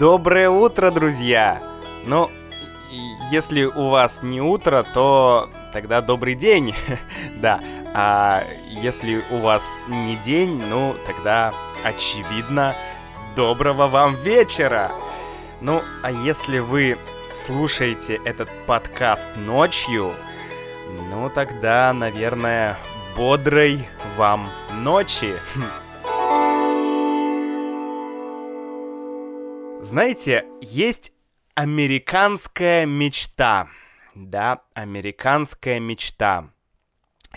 Доброе утро, друзья! Ну, если у вас не утро, то тогда добрый день, да. А если у вас не день, ну, тогда, очевидно, доброго вам вечера! Ну, а если вы слушаете этот подкаст ночью, ну, тогда, наверное, бодрой вам ночи! Знаете, есть американская мечта. Да, американская мечта.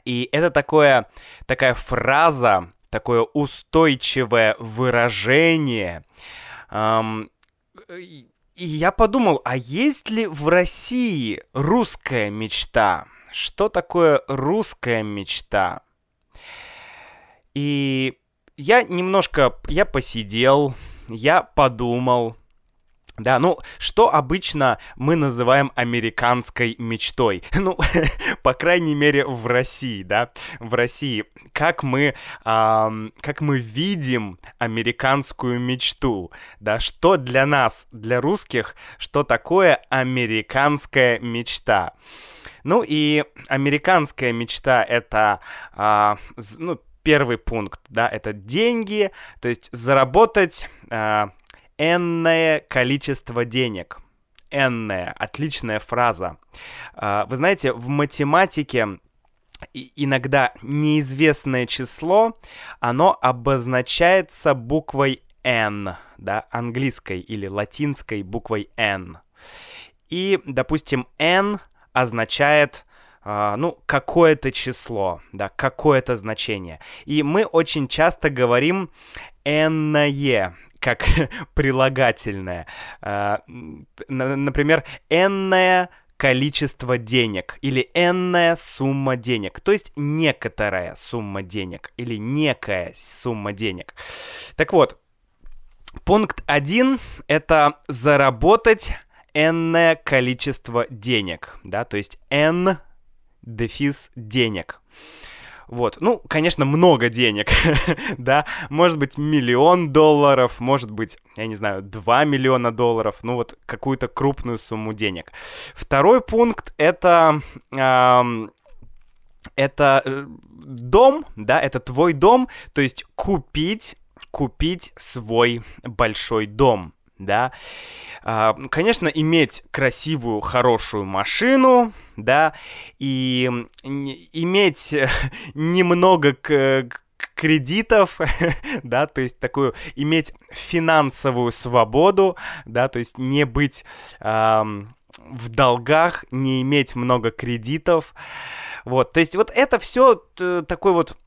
И это такое, такая фраза, такое устойчивое выражение. Эм, и я подумал, а есть ли в России русская мечта? Что такое русская мечта? И я немножко, я посидел, я подумал, да, ну, что обычно мы называем американской мечтой? Ну, по крайней мере, в России, да, в России. Как мы, эм, как мы видим американскую мечту, да, что для нас, для русских, что такое американская мечта? Ну, и американская мечта — это, э, ну, первый пункт, да, это деньги, то есть заработать... Э, энное количество денег. Энное, отличная фраза. А, вы знаете, в математике иногда неизвестное число, оно обозначается буквой N, да, английской или латинской буквой N. И, допустим, N означает Uh, ну, какое-то число, да, какое-то значение. И мы очень часто говорим энное, как прилагательное. А, например, энное количество денег или энная сумма денег, то есть некоторая сумма денег или некая сумма денег. Так вот, пункт один — это заработать энное количество денег, да, то есть n дефис денег. Вот, ну, конечно, много денег, да, может быть, миллион долларов, может быть, я не знаю, 2 миллиона долларов, ну, вот какую-то крупную сумму денег. Второй пункт — это... Эм, это э, дом, да, это твой дом, то есть купить, купить свой большой дом, да. А, конечно, иметь красивую, хорошую машину, да, и иметь немного к кредитов, да, то есть такую иметь финансовую свободу, да, то есть не быть эм, в долгах, не иметь много кредитов, вот, то есть вот это все такой вот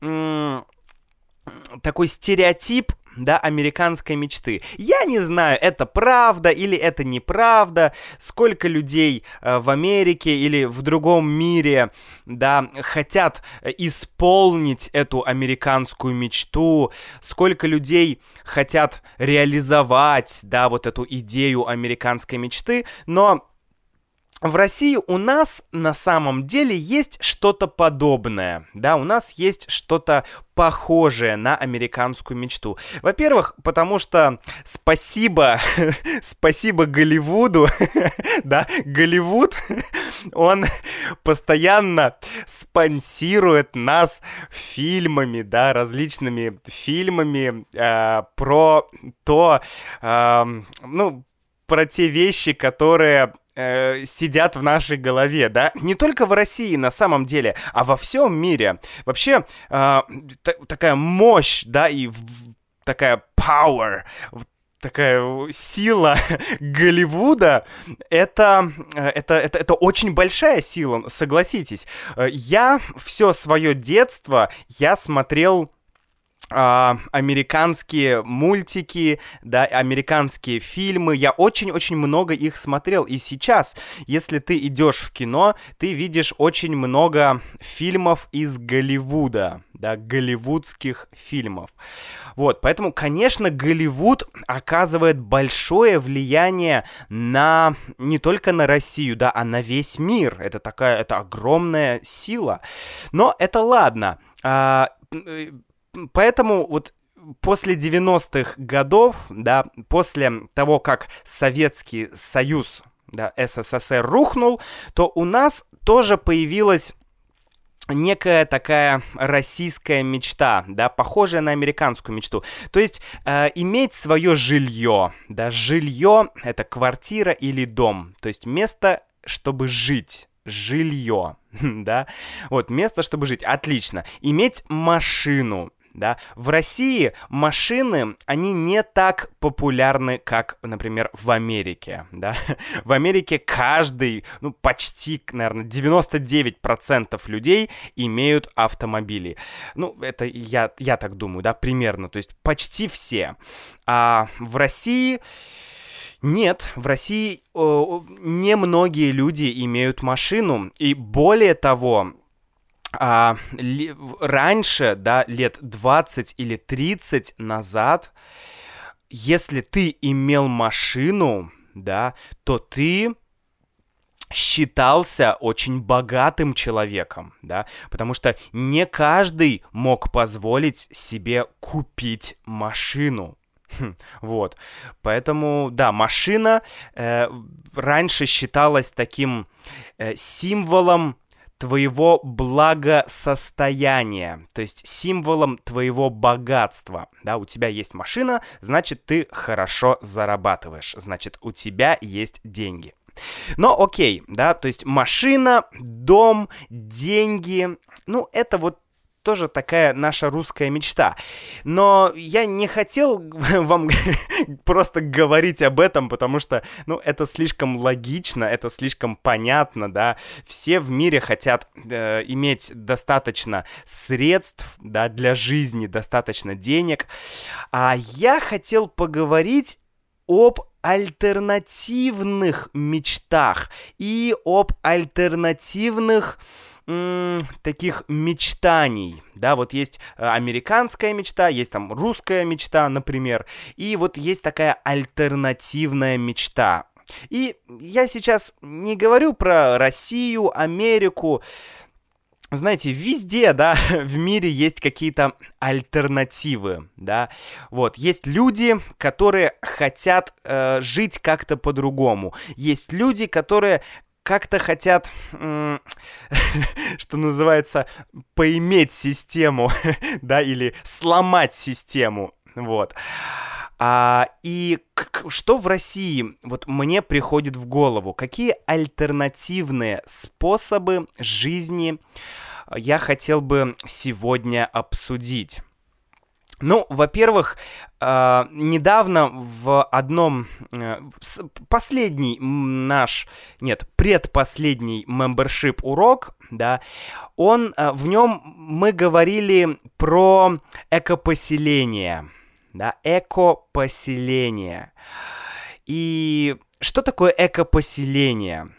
такой стереотип да, американской мечты. Я не знаю, это правда или это неправда, сколько людей э, в Америке или в другом мире, да, хотят э, исполнить эту американскую мечту, сколько людей хотят реализовать, да, вот эту идею американской мечты, но в России у нас на самом деле есть что-то подобное, да, у нас есть что-то похожее на американскую мечту. Во-первых, потому что спасибо, спасибо Голливуду, да, Голливуд, он постоянно спонсирует нас фильмами, да, различными фильмами э, про то, э, ну, про те вещи, которые э, сидят в нашей голове, да, не только в России на самом деле, а во всем мире. Вообще э, такая мощь, да, и такая power, такая сила Голливуда, это, это, это, это очень большая сила, согласитесь. Э, я все свое детство, я смотрел американские мультики, да, американские фильмы. Я очень-очень много их смотрел. И сейчас, если ты идешь в кино, ты видишь очень много фильмов из Голливуда, да, голливудских фильмов. Вот, поэтому, конечно, Голливуд оказывает большое влияние на не только на Россию, да, а на весь мир. Это такая, это огромная сила. Но это ладно. Поэтому вот после 90-х годов, да, после того, как Советский Союз, да, СССР рухнул, то у нас тоже появилась некая такая российская мечта, да, похожая на американскую мечту. То есть э, иметь свое жилье, да, жилье это квартира или дом, то есть место, чтобы жить жилье, да, вот место, чтобы жить, отлично. Иметь машину, да. В России машины, они не так популярны, как, например, в Америке, да. В Америке каждый, ну, почти, наверное, 99% людей имеют автомобили. Ну, это я, я так думаю, да, примерно, то есть почти все. А в России... Нет, в России э, немногие люди имеют машину, и более того, а, ли, раньше, да, лет 20 или 30 назад, если ты имел машину, да, то ты считался очень богатым человеком, да, потому что не каждый мог позволить себе купить машину. Хм, вот, поэтому, да, машина э, раньше считалась таким э, символом твоего благосостояния, то есть символом твоего богатства. Да, у тебя есть машина, значит, ты хорошо зарабатываешь, значит, у тебя есть деньги. Но окей, да, то есть машина, дом, деньги, ну, это вот тоже такая наша русская мечта. Но я не хотел вам просто говорить об этом, потому что, ну, это слишком логично, это слишком понятно, да. Все в мире хотят э, иметь достаточно средств, да, для жизни, достаточно денег. А я хотел поговорить об альтернативных мечтах и об альтернативных таких мечтаний, да, вот есть э, американская мечта, есть там русская мечта, например, и вот есть такая альтернативная мечта. И я сейчас не говорю про Россию, Америку, знаете, везде, да, в мире есть какие-то альтернативы, да. Вот, есть люди, которые хотят э, жить как-то по-другому. Есть люди, которые как-то хотят, что называется, поиметь систему, да, или сломать систему, вот. А, и что в России, вот мне приходит в голову, какие альтернативные способы жизни я хотел бы сегодня обсудить? Ну, во-первых, э, недавно в одном э, последний наш, нет, предпоследний membership урок, да, он э, в нем мы говорили про экопоселение, да, экопоселение. И что такое экопоселение?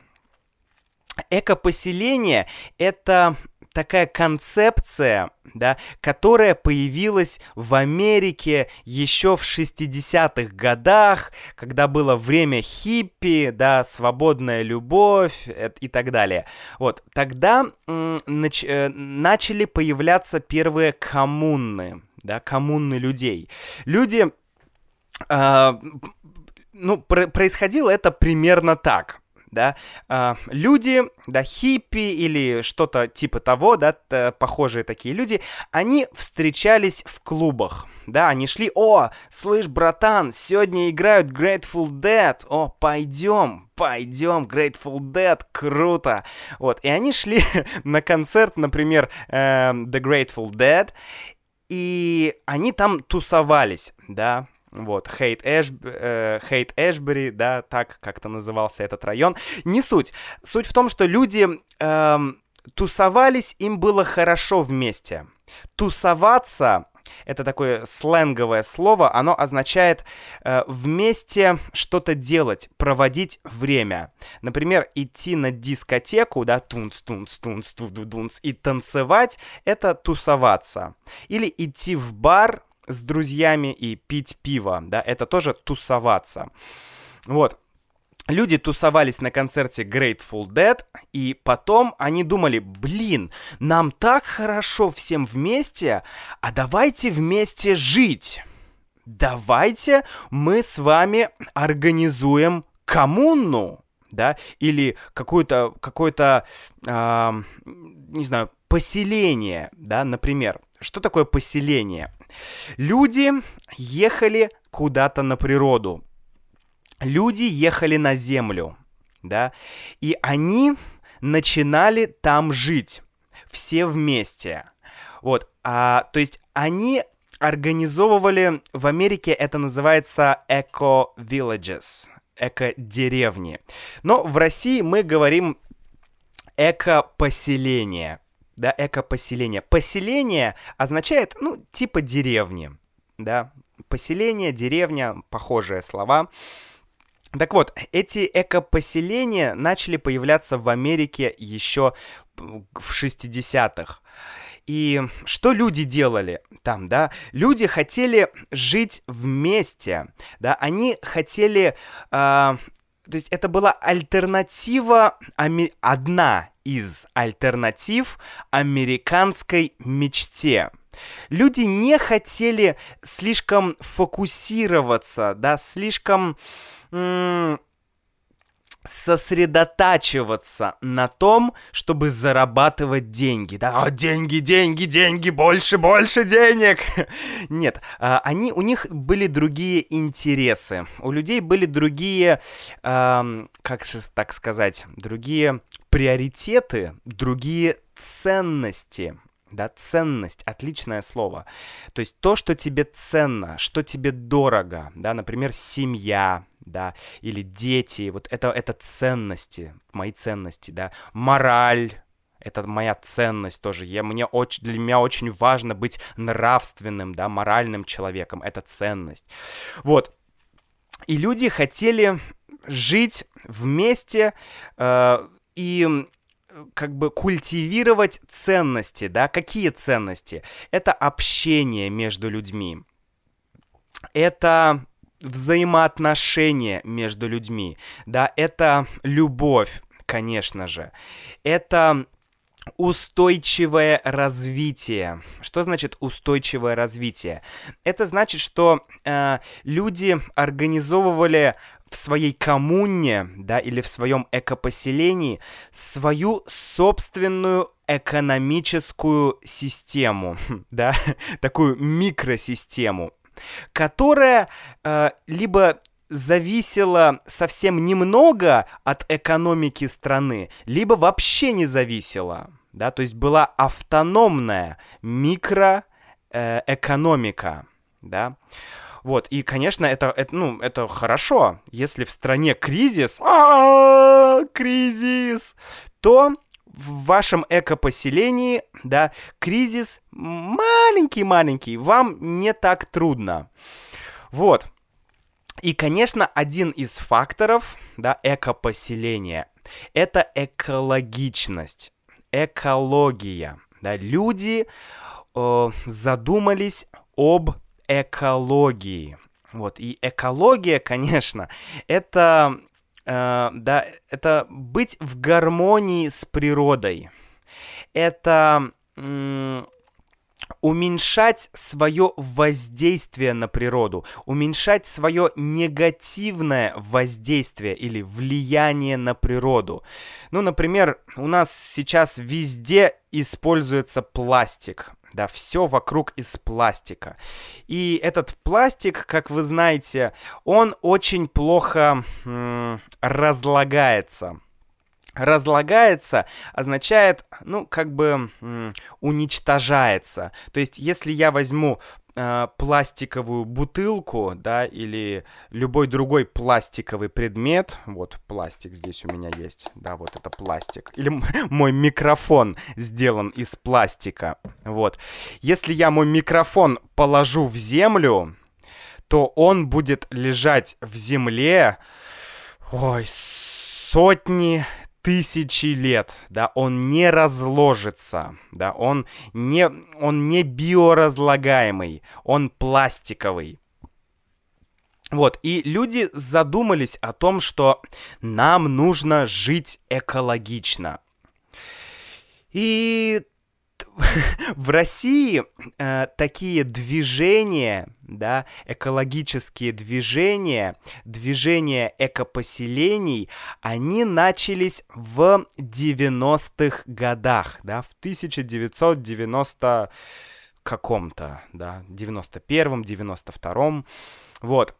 Экопоселение это такая концепция, да, которая появилась в Америке еще в 60-х годах, когда было время хиппи, да, свободная любовь и так далее. Вот, тогда нач э, начали появляться первые коммуны, да, коммуны людей. Люди, э, ну, пр происходило это примерно так да, э, люди, да, хиппи или что-то типа того, да, похожие такие люди, они встречались в клубах, да, они шли, о, слышь, братан, сегодня играют Grateful Dead, о, пойдем, пойдем, Grateful Dead, круто, вот, и они шли на концерт, например, э, The Grateful Dead, и они там тусовались, да, вот, Хейт, Эш, э, Хейт Эшбери, да, так как-то назывался этот район. Не суть. Суть в том, что люди э, тусовались, им было хорошо вместе. Тусоваться это такое сленговое слово, оно означает э, вместе что-то делать, проводить время. Например, идти на дискотеку, да, тунц, тунц, тунц, тунц, и танцевать, это тусоваться. Или идти в бар, с друзьями и пить пиво, да, это тоже тусоваться. Вот. Люди тусовались на концерте Grateful Dead, и потом они думали, блин, нам так хорошо всем вместе, а давайте вместе жить. Давайте мы с вами организуем коммуну, да, или какое-то, какое-то, э, не знаю, поселение, да, например. Что такое поселение? Люди ехали куда-то на природу, люди ехали на землю, да, и они начинали там жить, все вместе. Вот, а, то есть они организовывали, в Америке это называется eco-villages, эко-деревни. Но в России мы говорим эко-поселение, да, эко-поселение. Поселение означает, ну, типа деревни, да, поселение, деревня, похожие слова. Так вот, эти эко-поселения начали появляться в Америке еще в 60-х. И что люди делали там, да? Люди хотели жить вместе, да? Они хотели... Э, то есть это была альтернатива, одна из альтернатив американской мечте. Люди не хотели слишком фокусироваться, да, слишком сосредотачиваться на том, чтобы зарабатывать деньги, да, а деньги, деньги, деньги, больше, больше денег. Нет, а, они, у них были другие интересы, у людей были другие, как же так сказать, другие приоритеты, другие ценности, да, ценность, отличное слово. То есть то, что тебе ценно, что тебе дорого, да, например, семья, да, или дети, вот это, это ценности, мои ценности, да, мораль, это моя ценность тоже. Я, мне очень, для меня очень важно быть нравственным, да, моральным человеком. Это ценность. Вот. И люди хотели жить вместе э, и как бы культивировать ценности, да, какие ценности? Это общение между людьми, это взаимоотношения между людьми, да, это любовь, конечно же, это устойчивое развитие. Что значит устойчивое развитие? Это значит, что э, люди организовывали в своей коммуне, да, или в своем экопоселении свою собственную экономическую систему, да, такую микросистему, которая э, либо зависела совсем немного от экономики страны, либо вообще не зависела, да, то есть была автономная микроэкономика, э, да. Вот, и, конечно, это, это, ну, это хорошо, если в стране кризис, а, кризис, то в вашем экопоселении, да, кризис маленький-маленький, вам не так трудно. Вот. И, конечно, один из факторов, да, экопоселения, это экологичность, экология, да, люди э, задумались об экологии. Вот, и экология, конечно, это, э, да, это быть в гармонии с природой. Это э, уменьшать свое воздействие на природу, уменьшать свое негативное воздействие или влияние на природу. Ну, например, у нас сейчас везде используется пластик. Да, все вокруг из пластика. И этот пластик, как вы знаете, он очень плохо разлагается. Разлагается означает, ну, как бы уничтожается. То есть, если я возьму э, пластиковую бутылку, да, или любой другой пластиковый предмет, вот пластик здесь у меня есть, да, вот это пластик, или мой микрофон сделан из пластика, вот. Если я мой микрофон положу в землю, то он будет лежать в земле, ой, сотни тысячи лет, да, он не разложится, да, он не, он не биоразлагаемый, он пластиковый. Вот, и люди задумались о том, что нам нужно жить экологично. И в России э, такие движения, да, экологические движения, движения экопоселений, они начались в 90-х годах, да, в 1990 каком-то, да, 91-м, 92-м, вот.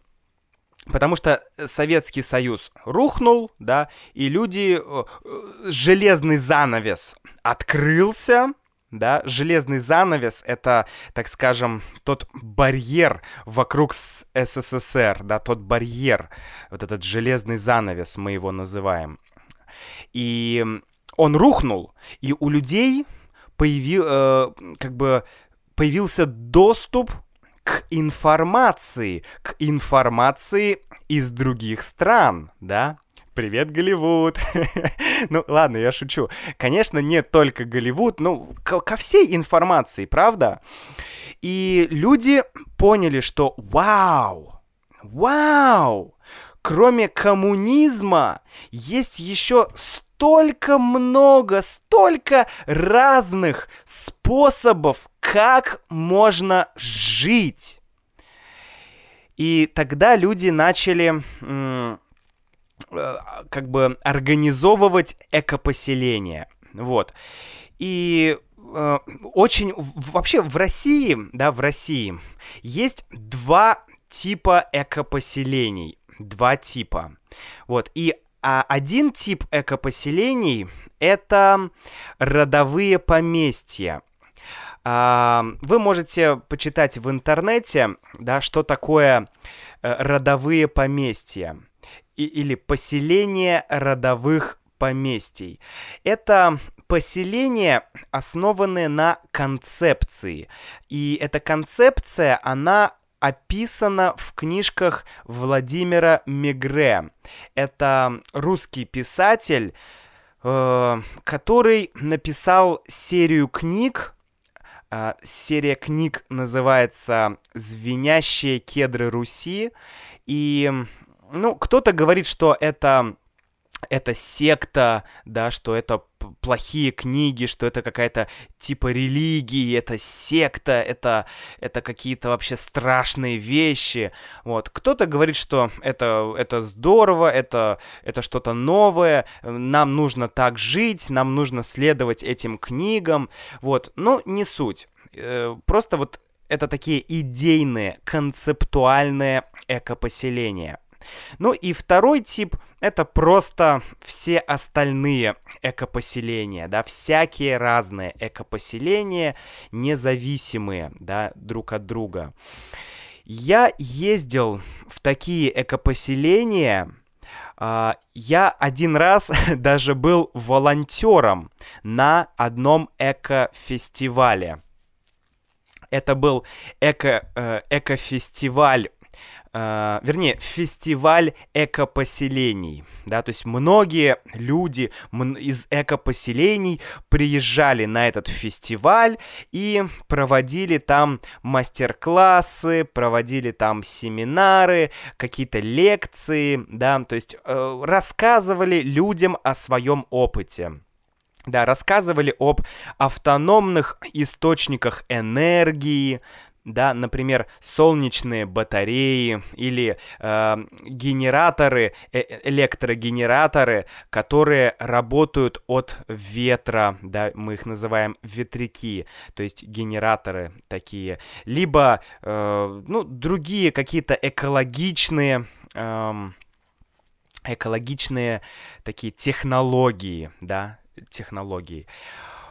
Потому что Советский Союз рухнул, да, и люди... Э, э, железный занавес открылся, да, железный занавес — это, так скажем, тот барьер вокруг СССР, да, тот барьер, вот этот железный занавес мы его называем. И он рухнул, и у людей появил, э, как бы появился доступ к информации, к информации из других стран, да, Привет, Голливуд! ну, ладно, я шучу. Конечно, не только Голливуд, ну, ко, ко всей информации, правда? И люди поняли, что вау, вау, кроме коммунизма есть еще столько много, столько разных способов, как можно жить. И тогда люди начали как бы организовывать экопоселение. Вот. И э, очень вообще в России, да, в России есть два типа экопоселений. Два типа. Вот. И а один тип экопоселений это родовые поместья. А, вы можете почитать в интернете, да, что такое э, родовые поместья и, или поселение родовых поместий. Это поселения, основанные на концепции. И эта концепция, она описана в книжках Владимира Мегре. Это русский писатель, э, который написал серию книг. Э, серия книг называется «Звенящие кедры Руси». И ну, кто-то говорит, что это это секта, да, что это плохие книги, что это какая-то типа религии, это секта, это, это какие-то вообще страшные вещи. Вот. Кто-то говорит, что это, это здорово, это, это что-то новое, нам нужно так жить, нам нужно следовать этим книгам. Вот. Но не суть. Э, просто вот это такие идейные, концептуальные экопоселения. Ну и второй тип — это просто все остальные экопоселения, да, всякие разные экопоселения, независимые, да, друг от друга. Я ездил в такие экопоселения, Uh, я один раз даже был волонтером на одном эко-фестивале. Это был эко, э, эко-фестиваль э, вернее, фестиваль экопоселений, да, то есть многие люди из экопоселений приезжали на этот фестиваль и проводили там мастер-классы, проводили там семинары, какие-то лекции, да, то есть э, рассказывали людям о своем опыте. Да, рассказывали об автономных источниках энергии, да, например, солнечные батареи или э, генераторы, э, электрогенераторы, которые работают от ветра, да, мы их называем ветряки, то есть генераторы такие, либо, э, ну, другие какие-то экологичные, э, экологичные такие технологии, да, технологии.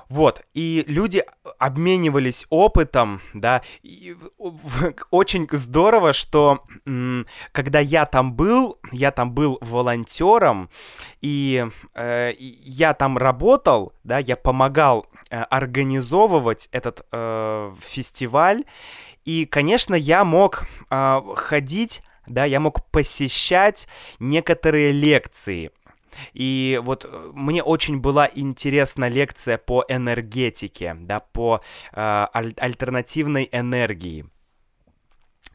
Вот, и люди обменивались опытом, да, и очень здорово, что когда я там был, я там был волонтером, и э, я там работал, да, я помогал э, организовывать этот э, фестиваль, и, конечно, я мог э, ходить да, я мог посещать некоторые лекции, и вот э, мне очень была интересна лекция по энергетике, да, по э, аль- альтернативной энергии.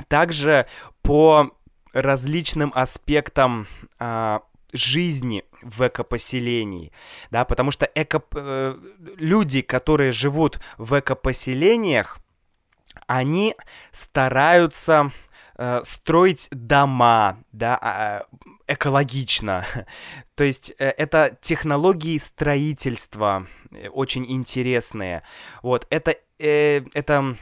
Также по различным аспектам э, жизни в экопоселении, да, потому что эко, э, люди, которые живут в экопоселениях, они стараются строить дома, да, а, экологично. То есть э, это технологии строительства э, очень интересные. Вот это э, это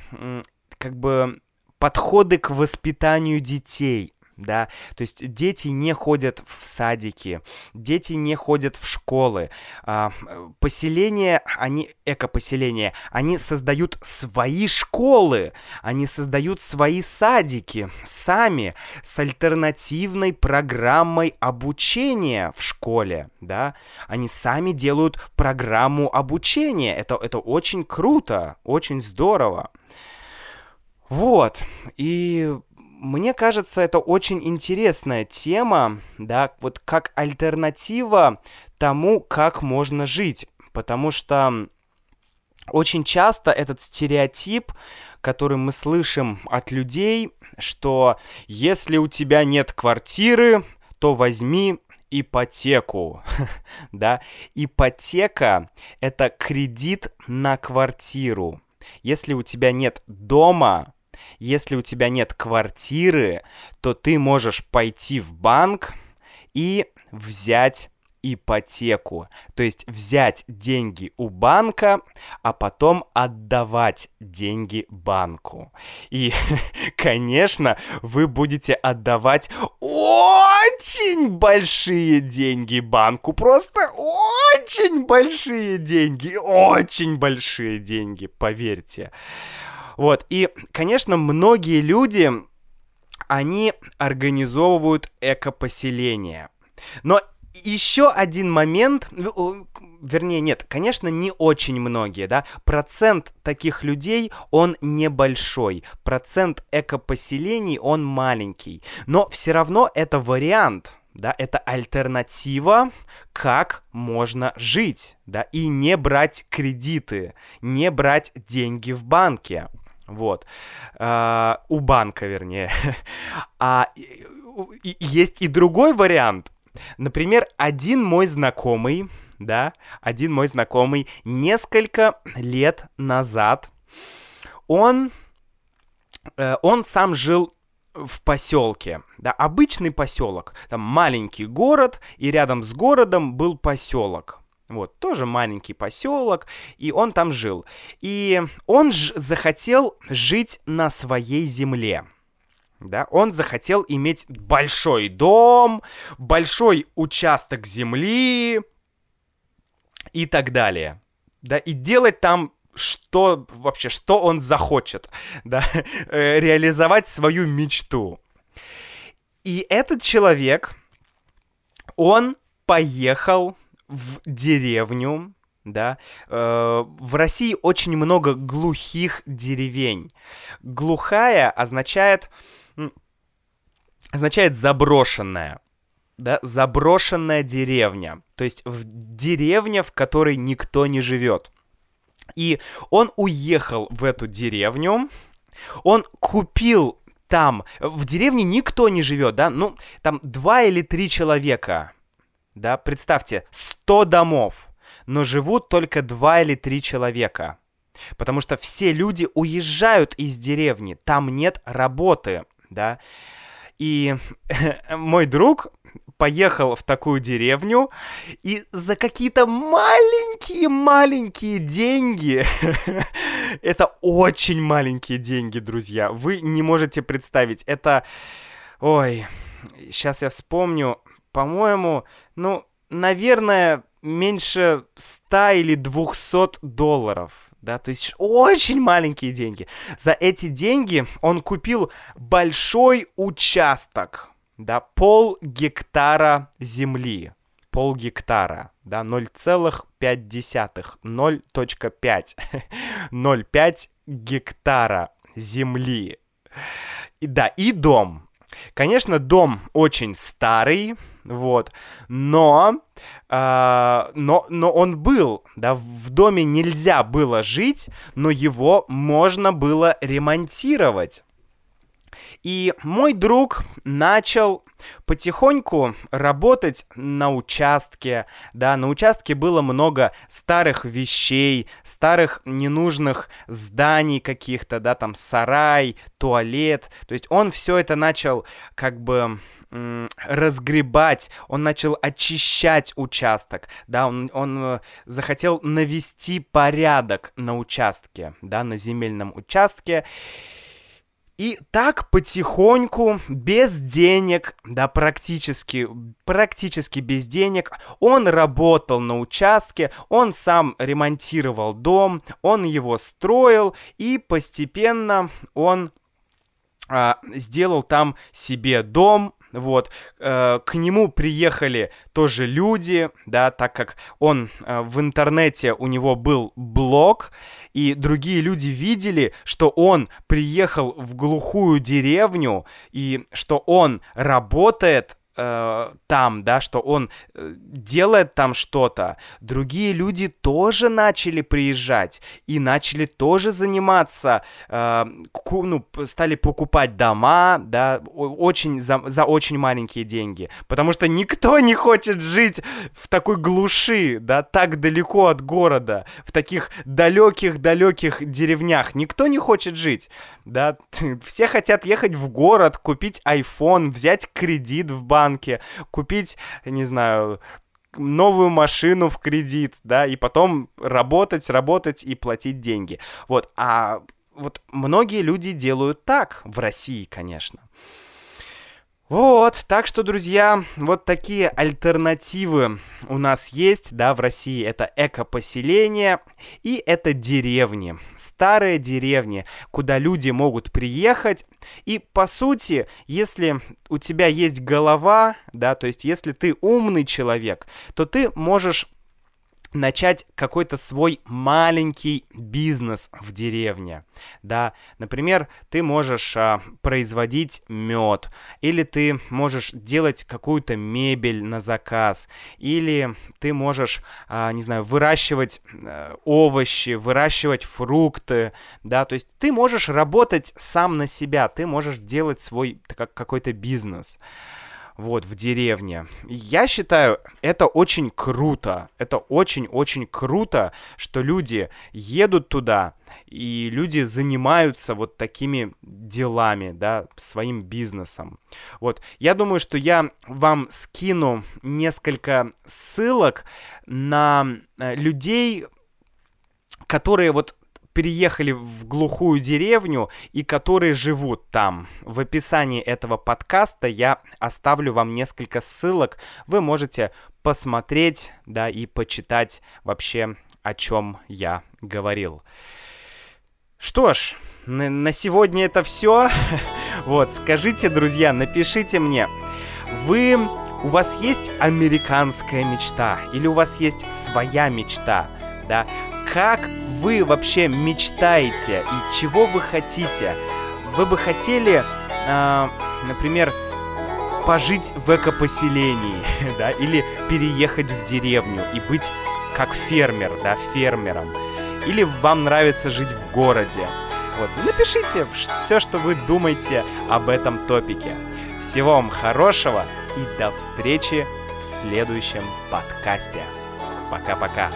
как бы подходы к воспитанию детей да, то есть дети не ходят в садики, дети не ходят в школы, а, поселения, они, экопоселения, они создают свои школы, они создают свои садики сами с альтернативной программой обучения в школе, да, они сами делают программу обучения, это, это очень круто, очень здорово. Вот, и мне кажется, это очень интересная тема, да, вот как альтернатива тому, как можно жить. Потому что очень часто этот стереотип, который мы слышим от людей, что если у тебя нет квартиры, то возьми ипотеку, да, ипотека — это кредит на квартиру. Если у тебя нет дома, если у тебя нет квартиры, то ты можешь пойти в банк и взять ипотеку. То есть взять деньги у банка, а потом отдавать деньги банку. И, конечно, вы будете отдавать очень большие деньги банку. Просто очень большие деньги. Очень большие деньги, поверьте. Вот, и, конечно, многие люди, они организовывают экопоселения. Но еще один момент, вернее, нет, конечно, не очень многие, да, процент таких людей, он небольшой, процент экопоселений, он маленький, но все равно это вариант, да, это альтернатива, как можно жить, да, и не брать кредиты, не брать деньги в банке. Вот. А, у банка, вернее. А и, есть и другой вариант. Например, один мой знакомый, да, один мой знакомый несколько лет назад, он, э, он сам жил в поселке, да, обычный поселок, там маленький город, и рядом с городом был поселок. Вот, тоже маленький поселок, и он там жил. И он ж захотел жить на своей земле. Да, он захотел иметь большой дом, большой участок земли и так далее. Да, и делать там что вообще, что он захочет, да, э, реализовать свою мечту. И этот человек, он поехал в деревню, да. Э, в России очень много глухих деревень. Глухая означает означает заброшенная. Да, заброшенная деревня. То есть в деревня, в которой никто не живет. И он уехал в эту деревню, он купил там, в деревне никто не живет, да, ну, там два или три человека, да, представьте, 100 домов, но живут только 2 или 3 человека. Потому что все люди уезжают из деревни, там нет работы, да. И мой друг поехал в такую деревню и за какие-то маленькие-маленькие деньги, это очень маленькие деньги, друзья, вы не можете представить, это, ой, сейчас я вспомню, по-моему, ну, наверное, меньше 100 или 200 долларов. Да, то есть очень маленькие деньги. За эти деньги он купил большой участок, да, пол гектара земли. Пол гектара, да, 0,5, 0.5, 0,5 гектара земли. И, да, и дом. Конечно, дом очень старый, вот, но, э, но, но он был, да, в доме нельзя было жить, но его можно было ремонтировать. И мой друг начал потихоньку работать на участке, да, на участке было много старых вещей, старых ненужных зданий каких-то, да, там сарай, туалет, то есть он все это начал как бы разгребать, он начал очищать участок, да, он, он э, захотел навести порядок на участке, да, на земельном участке, и так потихоньку, без денег, да, практически, практически без денег, он работал на участке, он сам ремонтировал дом, он его строил, и постепенно он а, сделал там себе дом, вот, э, к нему приехали тоже люди, да, так как он э, в интернете, у него был блог, и другие люди видели, что он приехал в глухую деревню, и что он работает э, там, да, что он э, делает там что-то, другие люди тоже начали приезжать и начали тоже заниматься, э, ну, стали покупать дома, да, очень за, за очень маленькие деньги, потому что никто не хочет жить в такой глуши, да, так далеко от города, в таких далеких-далеких деревнях, никто не хочет жить, да, все хотят ехать в город, купить iPhone, взять кредит в банк, банке, купить, не знаю, новую машину в кредит, да, и потом работать, работать и платить деньги. Вот, а вот многие люди делают так в России, конечно. Вот, так что, друзья, вот такие альтернативы у нас есть, да, в России. Это эко-поселение и это деревни, старые деревни, куда люди могут приехать. И, по сути, если у тебя есть голова, да, то есть если ты умный человек, то ты можешь начать какой-то свой маленький бизнес в деревне, да, например, ты можешь а, производить мед, или ты можешь делать какую-то мебель на заказ, или ты можешь, а, не знаю, выращивать а, овощи, выращивать фрукты, да, то есть ты можешь работать сам на себя, ты можешь делать свой как, какой-то бизнес вот, в деревне. Я считаю, это очень круто. Это очень-очень круто, что люди едут туда, и люди занимаются вот такими делами, да, своим бизнесом. Вот, я думаю, что я вам скину несколько ссылок на э, людей, которые вот переехали в глухую деревню и которые живут там. В описании этого подкаста я оставлю вам несколько ссылок. Вы можете посмотреть, да, и почитать вообще, о чем я говорил. Что ж, на, сегодня это все. вот, скажите, друзья, напишите мне, вы, у вас есть американская мечта или у вас есть своя мечта, да? Как вы вообще мечтаете и чего вы хотите? Вы бы хотели, э, например, пожить в экопоселении, да, или переехать в деревню и быть как фермер, да, фермером. Или вам нравится жить в городе. Вот, напишите все, что вы думаете об этом топике. Всего вам хорошего и до встречи в следующем подкасте. Пока-пока.